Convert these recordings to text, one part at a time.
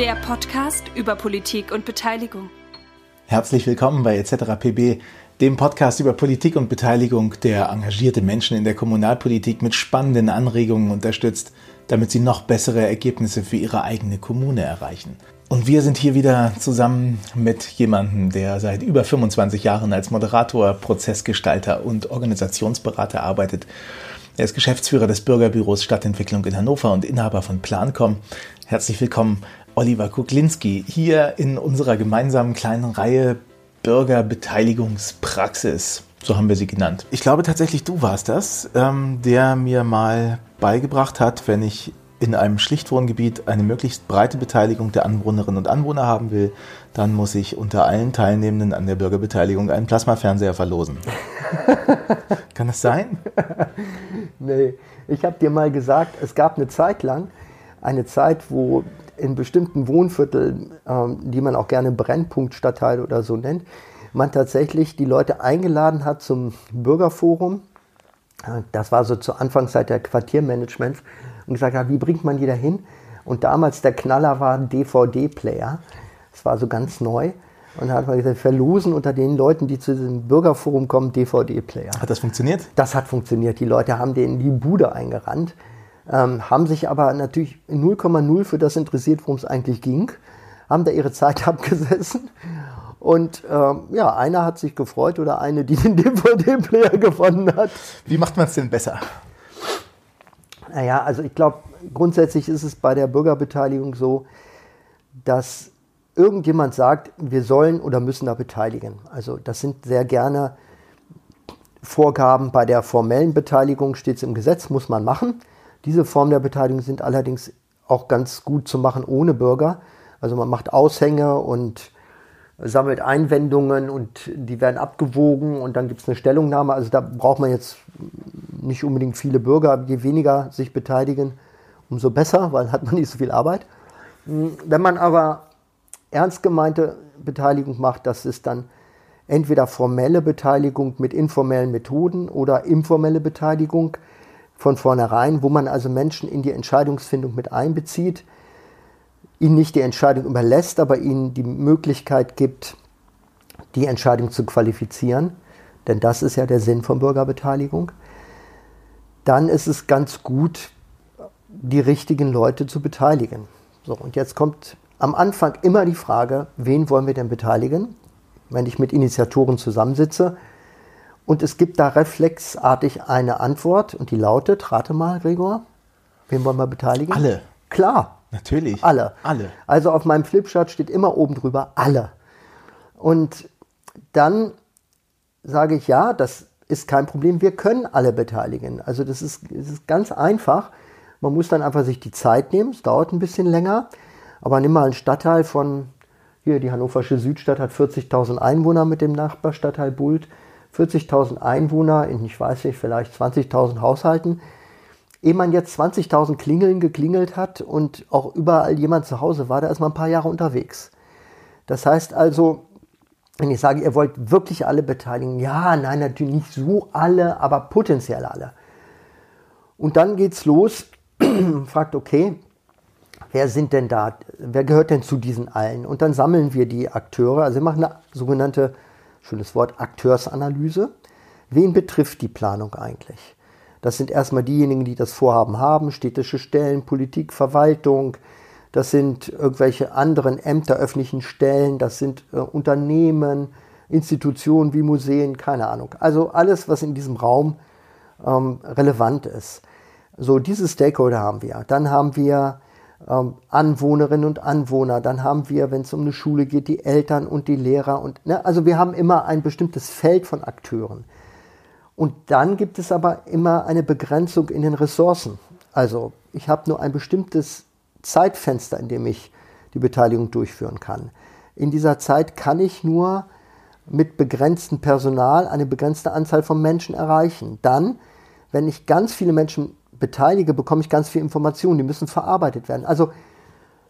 Der Podcast über Politik und Beteiligung. Herzlich willkommen bei etc. PB, dem Podcast über Politik und Beteiligung, der engagierte Menschen in der Kommunalpolitik mit spannenden Anregungen unterstützt, damit sie noch bessere Ergebnisse für ihre eigene Kommune erreichen. Und wir sind hier wieder zusammen mit jemandem, der seit über 25 Jahren als Moderator, Prozessgestalter und Organisationsberater arbeitet. Er ist Geschäftsführer des Bürgerbüros Stadtentwicklung in Hannover und Inhaber von Plancom. Herzlich willkommen, Oliver Kuklinski, hier in unserer gemeinsamen kleinen Reihe Bürgerbeteiligungspraxis. So haben wir sie genannt. Ich glaube tatsächlich, du warst das, ähm, der mir mal beigebracht hat, wenn ich in einem Schlichtwohngebiet eine möglichst breite Beteiligung der Anwohnerinnen und Anwohner haben will, dann muss ich unter allen Teilnehmenden an der Bürgerbeteiligung einen Plasmafernseher verlosen. Kann das sein? nee, ich habe dir mal gesagt, es gab eine Zeit lang, eine Zeit, wo in bestimmten Wohnvierteln, ähm, die man auch gerne Brennpunktstadtteil oder so nennt, man tatsächlich die Leute eingeladen hat zum Bürgerforum. Das war so zur Anfangszeit der Quartiermanagements und gesagt hat, wie bringt man die da hin? Und damals der Knaller war DVD-Player. Das war so ganz neu. Und da hat man gesagt, verlosen unter den Leuten, die zu diesem Bürgerforum kommen, DVD-Player. Hat das funktioniert? Das hat funktioniert. Die Leute haben denen die Bude eingerannt, ähm, haben sich aber natürlich 0,0 für das interessiert, worum es eigentlich ging, haben da ihre Zeit abgesessen. Und ähm, ja, einer hat sich gefreut oder eine, die den DVD-Player gewonnen hat. Wie macht man es denn besser? Naja, also ich glaube, grundsätzlich ist es bei der Bürgerbeteiligung so, dass irgendjemand sagt, wir sollen oder müssen da beteiligen. Also das sind sehr gerne Vorgaben bei der formellen Beteiligung, steht es im Gesetz, muss man machen. Diese Formen der Beteiligung sind allerdings auch ganz gut zu machen ohne Bürger. Also man macht Aushänge und sammelt Einwendungen und die werden abgewogen und dann gibt es eine Stellungnahme. Also da braucht man jetzt nicht unbedingt viele Bürger. Je weniger sich beteiligen, umso besser, weil hat man nicht so viel Arbeit. Wenn man aber ernst gemeinte Beteiligung macht, das ist dann entweder formelle Beteiligung mit informellen Methoden oder informelle Beteiligung von vornherein, wo man also Menschen in die Entscheidungsfindung mit einbezieht ihnen nicht die Entscheidung überlässt, aber ihnen die Möglichkeit gibt, die Entscheidung zu qualifizieren, denn das ist ja der Sinn von Bürgerbeteiligung, dann ist es ganz gut, die richtigen Leute zu beteiligen. So, und jetzt kommt am Anfang immer die Frage, wen wollen wir denn beteiligen? Wenn ich mit Initiatoren zusammensitze und es gibt da reflexartig eine Antwort und die lautet, rate mal, Gregor, wen wollen wir beteiligen? Alle. Klar, Natürlich. alle. Alle. Also auf meinem Flipchart steht immer oben drüber alle. Und dann sage ich, ja, das ist kein Problem, wir können alle beteiligen. Also das ist, das ist ganz einfach. Man muss dann einfach sich die Zeit nehmen, es dauert ein bisschen länger. Aber nimm mal einen Stadtteil von, hier die hannoversche Südstadt hat 40.000 Einwohner mit dem Nachbarstadtteil Bult. 40.000 Einwohner in, ich weiß nicht, vielleicht 20.000 Haushalten ehe man jetzt 20.000 Klingeln geklingelt hat und auch überall jemand zu Hause war, da ist man ein paar Jahre unterwegs. Das heißt also, wenn ich sage, ihr wollt wirklich alle beteiligen, ja, nein, natürlich nicht so alle, aber potenziell alle. Und dann geht's los, fragt, okay, wer sind denn da, wer gehört denn zu diesen allen? Und dann sammeln wir die Akteure, also wir machen eine sogenannte, schönes Wort, Akteursanalyse. Wen betrifft die Planung eigentlich? Das sind erstmal diejenigen, die das Vorhaben haben, städtische Stellen, Politik, Verwaltung. Das sind irgendwelche anderen Ämter, öffentlichen Stellen. Das sind äh, Unternehmen, Institutionen wie Museen, keine Ahnung. Also alles, was in diesem Raum ähm, relevant ist. So, diese Stakeholder haben wir. Dann haben wir ähm, Anwohnerinnen und Anwohner. Dann haben wir, wenn es um eine Schule geht, die Eltern und die Lehrer. Und, ne, also wir haben immer ein bestimmtes Feld von Akteuren. Und dann gibt es aber immer eine Begrenzung in den Ressourcen. Also ich habe nur ein bestimmtes Zeitfenster, in dem ich die Beteiligung durchführen kann. In dieser Zeit kann ich nur mit begrenztem Personal eine begrenzte Anzahl von Menschen erreichen. Dann, wenn ich ganz viele Menschen beteilige, bekomme ich ganz viel Informationen, die müssen verarbeitet werden. Also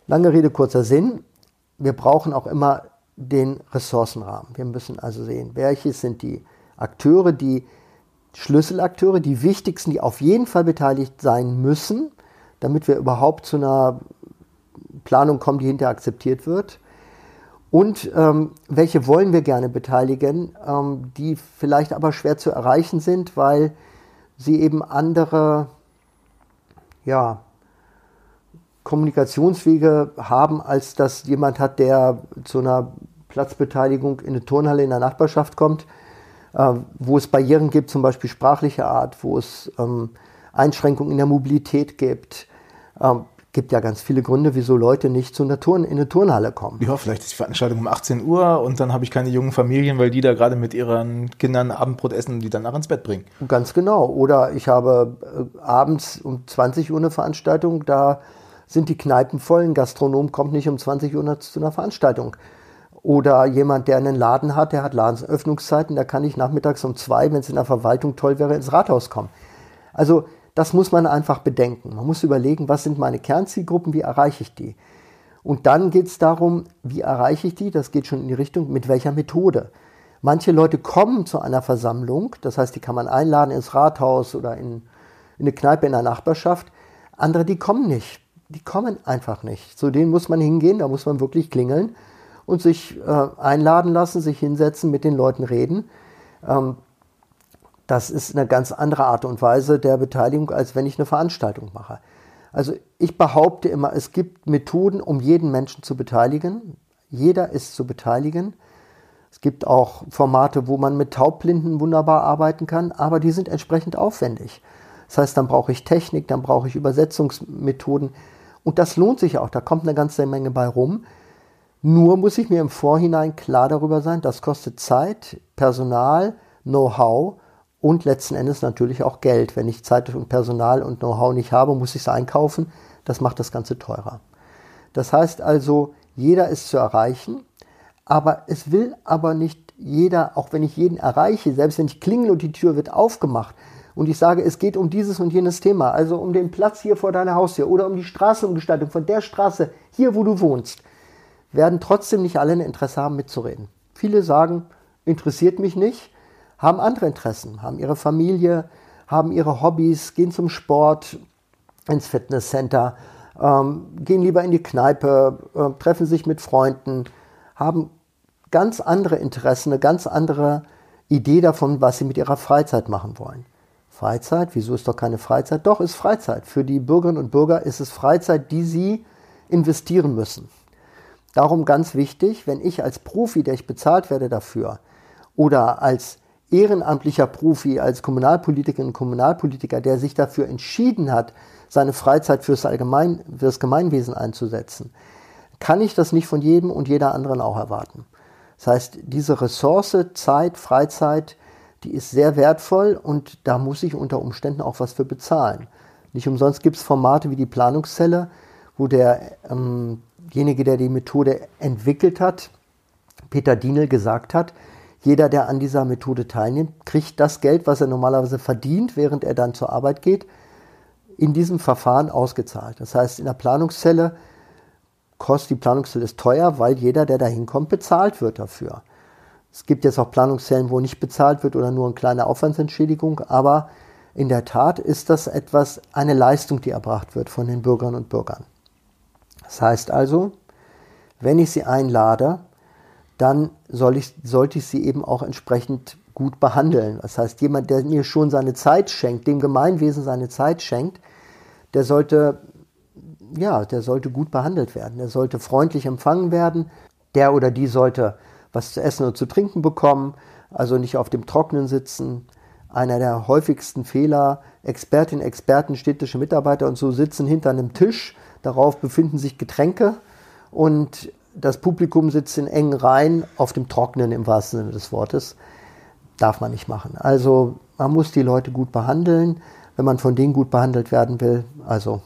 lange Rede, kurzer Sinn. Wir brauchen auch immer den Ressourcenrahmen. Wir müssen also sehen, welche sind die Akteure, die Schlüsselakteure, die wichtigsten, die auf jeden Fall beteiligt sein müssen, damit wir überhaupt zu einer Planung kommen, die hinterher akzeptiert wird. Und ähm, welche wollen wir gerne beteiligen, ähm, die vielleicht aber schwer zu erreichen sind, weil sie eben andere ja, Kommunikationswege haben, als dass jemand hat, der zu einer Platzbeteiligung in eine Turnhalle in der Nachbarschaft kommt, äh, wo es Barrieren gibt, zum Beispiel sprachlicher Art, wo es ähm, Einschränkungen in der Mobilität gibt, ähm, gibt ja ganz viele Gründe, wieso Leute nicht zu einer Turn in eine Turnhalle kommen. Ja, vielleicht ist die Veranstaltung um 18 Uhr und dann habe ich keine jungen Familien, weil die da gerade mit ihren Kindern Abendbrot essen und die dann nach ins Bett bringen. Ganz genau. Oder ich habe äh, abends um 20 Uhr eine Veranstaltung, da sind die Kneipen voll, ein Gastronom kommt nicht um 20 Uhr zu einer Veranstaltung. Oder jemand, der einen Laden hat, der hat Ladenöffnungszeiten, da kann ich nachmittags um zwei, wenn es in der Verwaltung toll wäre, ins Rathaus kommen. Also das muss man einfach bedenken. Man muss überlegen, was sind meine Kernzielgruppen, wie erreiche ich die? Und dann geht es darum, wie erreiche ich die? Das geht schon in die Richtung, mit welcher Methode. Manche Leute kommen zu einer Versammlung, das heißt, die kann man einladen ins Rathaus oder in, in eine Kneipe in der Nachbarschaft. Andere, die kommen nicht. Die kommen einfach nicht. Zu denen muss man hingehen, da muss man wirklich klingeln und sich äh, einladen lassen, sich hinsetzen, mit den Leuten reden. Ähm, das ist eine ganz andere Art und Weise der Beteiligung, als wenn ich eine Veranstaltung mache. Also ich behaupte immer, es gibt Methoden, um jeden Menschen zu beteiligen. Jeder ist zu beteiligen. Es gibt auch Formate, wo man mit Taubblinden wunderbar arbeiten kann, aber die sind entsprechend aufwendig. Das heißt, dann brauche ich Technik, dann brauche ich Übersetzungsmethoden. Und das lohnt sich auch, da kommt eine ganze Menge bei rum. Nur muss ich mir im Vorhinein klar darüber sein, das kostet Zeit, Personal, Know-how und letzten Endes natürlich auch Geld. Wenn ich Zeit und Personal und Know-how nicht habe, muss ich es einkaufen. Das macht das Ganze teurer. Das heißt also, jeder ist zu erreichen, aber es will aber nicht jeder, auch wenn ich jeden erreiche, selbst wenn ich klingel und die Tür wird aufgemacht und ich sage, es geht um dieses und jenes Thema, also um den Platz hier vor deiner Haustür oder um die Straßenumgestaltung von der Straße hier, wo du wohnst, werden trotzdem nicht alle ein Interesse haben, mitzureden. Viele sagen, interessiert mich nicht, haben andere Interessen, haben ihre Familie, haben ihre Hobbys, gehen zum Sport, ins Fitnesscenter, ähm, gehen lieber in die Kneipe, äh, treffen sich mit Freunden, haben ganz andere Interessen, eine ganz andere Idee davon, was sie mit ihrer Freizeit machen wollen. Freizeit, wieso ist doch keine Freizeit? Doch, ist Freizeit. Für die Bürgerinnen und Bürger ist es Freizeit, die sie investieren müssen. Darum ganz wichtig, wenn ich als Profi, der ich bezahlt werde dafür, oder als ehrenamtlicher Profi, als Kommunalpolitikerin und Kommunalpolitiker, der sich dafür entschieden hat, seine Freizeit fürs, Allgemein, fürs Gemeinwesen einzusetzen, kann ich das nicht von jedem und jeder anderen auch erwarten. Das heißt, diese Ressource, Zeit, Freizeit, die ist sehr wertvoll und da muss ich unter Umständen auch was für bezahlen. Nicht umsonst gibt es Formate wie die Planungszelle, wo derjenige, ähm der die Methode entwickelt hat, Peter Dienel, gesagt hat, jeder, der an dieser Methode teilnimmt, kriegt das Geld, was er normalerweise verdient, während er dann zur Arbeit geht, in diesem Verfahren ausgezahlt. Das heißt, in der Planungszelle kostet die Planungszelle ist teuer, weil jeder, der da hinkommt, bezahlt wird dafür. Es gibt jetzt auch Planungszellen, wo nicht bezahlt wird oder nur eine kleine Aufwandsentschädigung, aber in der Tat ist das etwas, eine Leistung, die erbracht wird von den Bürgerinnen und Bürgern. Das heißt also, wenn ich sie einlade, dann soll ich, sollte ich sie eben auch entsprechend gut behandeln. Das heißt, jemand, der mir schon seine Zeit schenkt, dem Gemeinwesen seine Zeit schenkt, der sollte, ja, der sollte gut behandelt werden. Der sollte freundlich empfangen werden. Der oder die sollte was zu essen und zu trinken bekommen, also nicht auf dem Trocknen sitzen. Einer der häufigsten Fehler, Expertinnen, Experten, städtische Mitarbeiter und so sitzen hinter einem Tisch. Darauf befinden sich Getränke und das Publikum sitzt in engen Reihen auf dem Trocknen im wahrsten Sinne des Wortes. Darf man nicht machen. Also man muss die Leute gut behandeln, wenn man von denen gut behandelt werden will. Also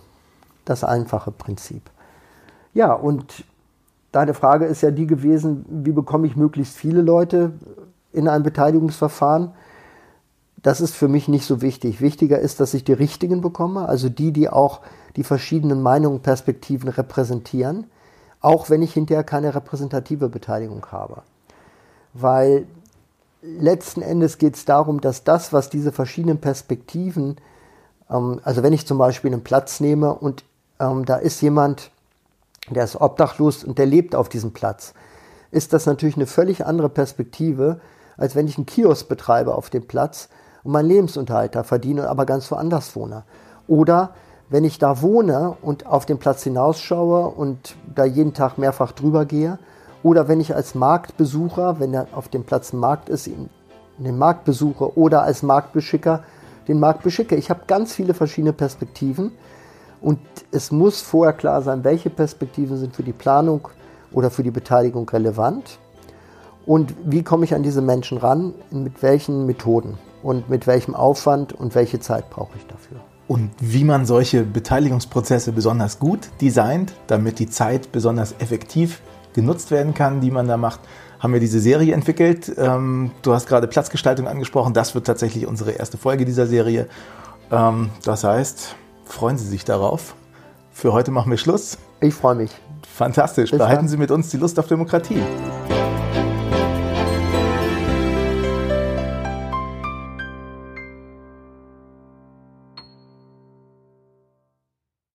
das einfache Prinzip. Ja, und deine Frage ist ja die gewesen, wie bekomme ich möglichst viele Leute in ein Beteiligungsverfahren? Das ist für mich nicht so wichtig. Wichtiger ist, dass ich die richtigen bekomme, also die, die auch die verschiedenen Meinungen, Perspektiven repräsentieren auch wenn ich hinterher keine repräsentative Beteiligung habe. Weil letzten Endes geht es darum, dass das, was diese verschiedenen Perspektiven, ähm, also wenn ich zum Beispiel einen Platz nehme und ähm, da ist jemand, der ist obdachlos und der lebt auf diesem Platz, ist das natürlich eine völlig andere Perspektive, als wenn ich einen Kiosk betreibe auf dem Platz und meinen Lebensunterhalt da verdiene, aber ganz woanders wohne. Oder wenn ich da wohne und auf den Platz hinausschaue und da jeden Tag mehrfach drüber gehe, oder wenn ich als Marktbesucher, wenn da auf dem Platz ein Markt ist, den Markt besuche oder als Marktbeschicker den Markt beschicke. Ich habe ganz viele verschiedene Perspektiven und es muss vorher klar sein, welche Perspektiven sind für die Planung oder für die Beteiligung relevant und wie komme ich an diese Menschen ran, mit welchen Methoden und mit welchem Aufwand und welche Zeit brauche ich dafür. Und wie man solche Beteiligungsprozesse besonders gut designt, damit die Zeit besonders effektiv genutzt werden kann, die man da macht, haben wir diese Serie entwickelt. Ähm, du hast gerade Platzgestaltung angesprochen. Das wird tatsächlich unsere erste Folge dieser Serie. Ähm, das heißt, freuen Sie sich darauf. Für heute machen wir Schluss. Ich freue mich. Fantastisch. Bis Behalten dann. Sie mit uns die Lust auf Demokratie.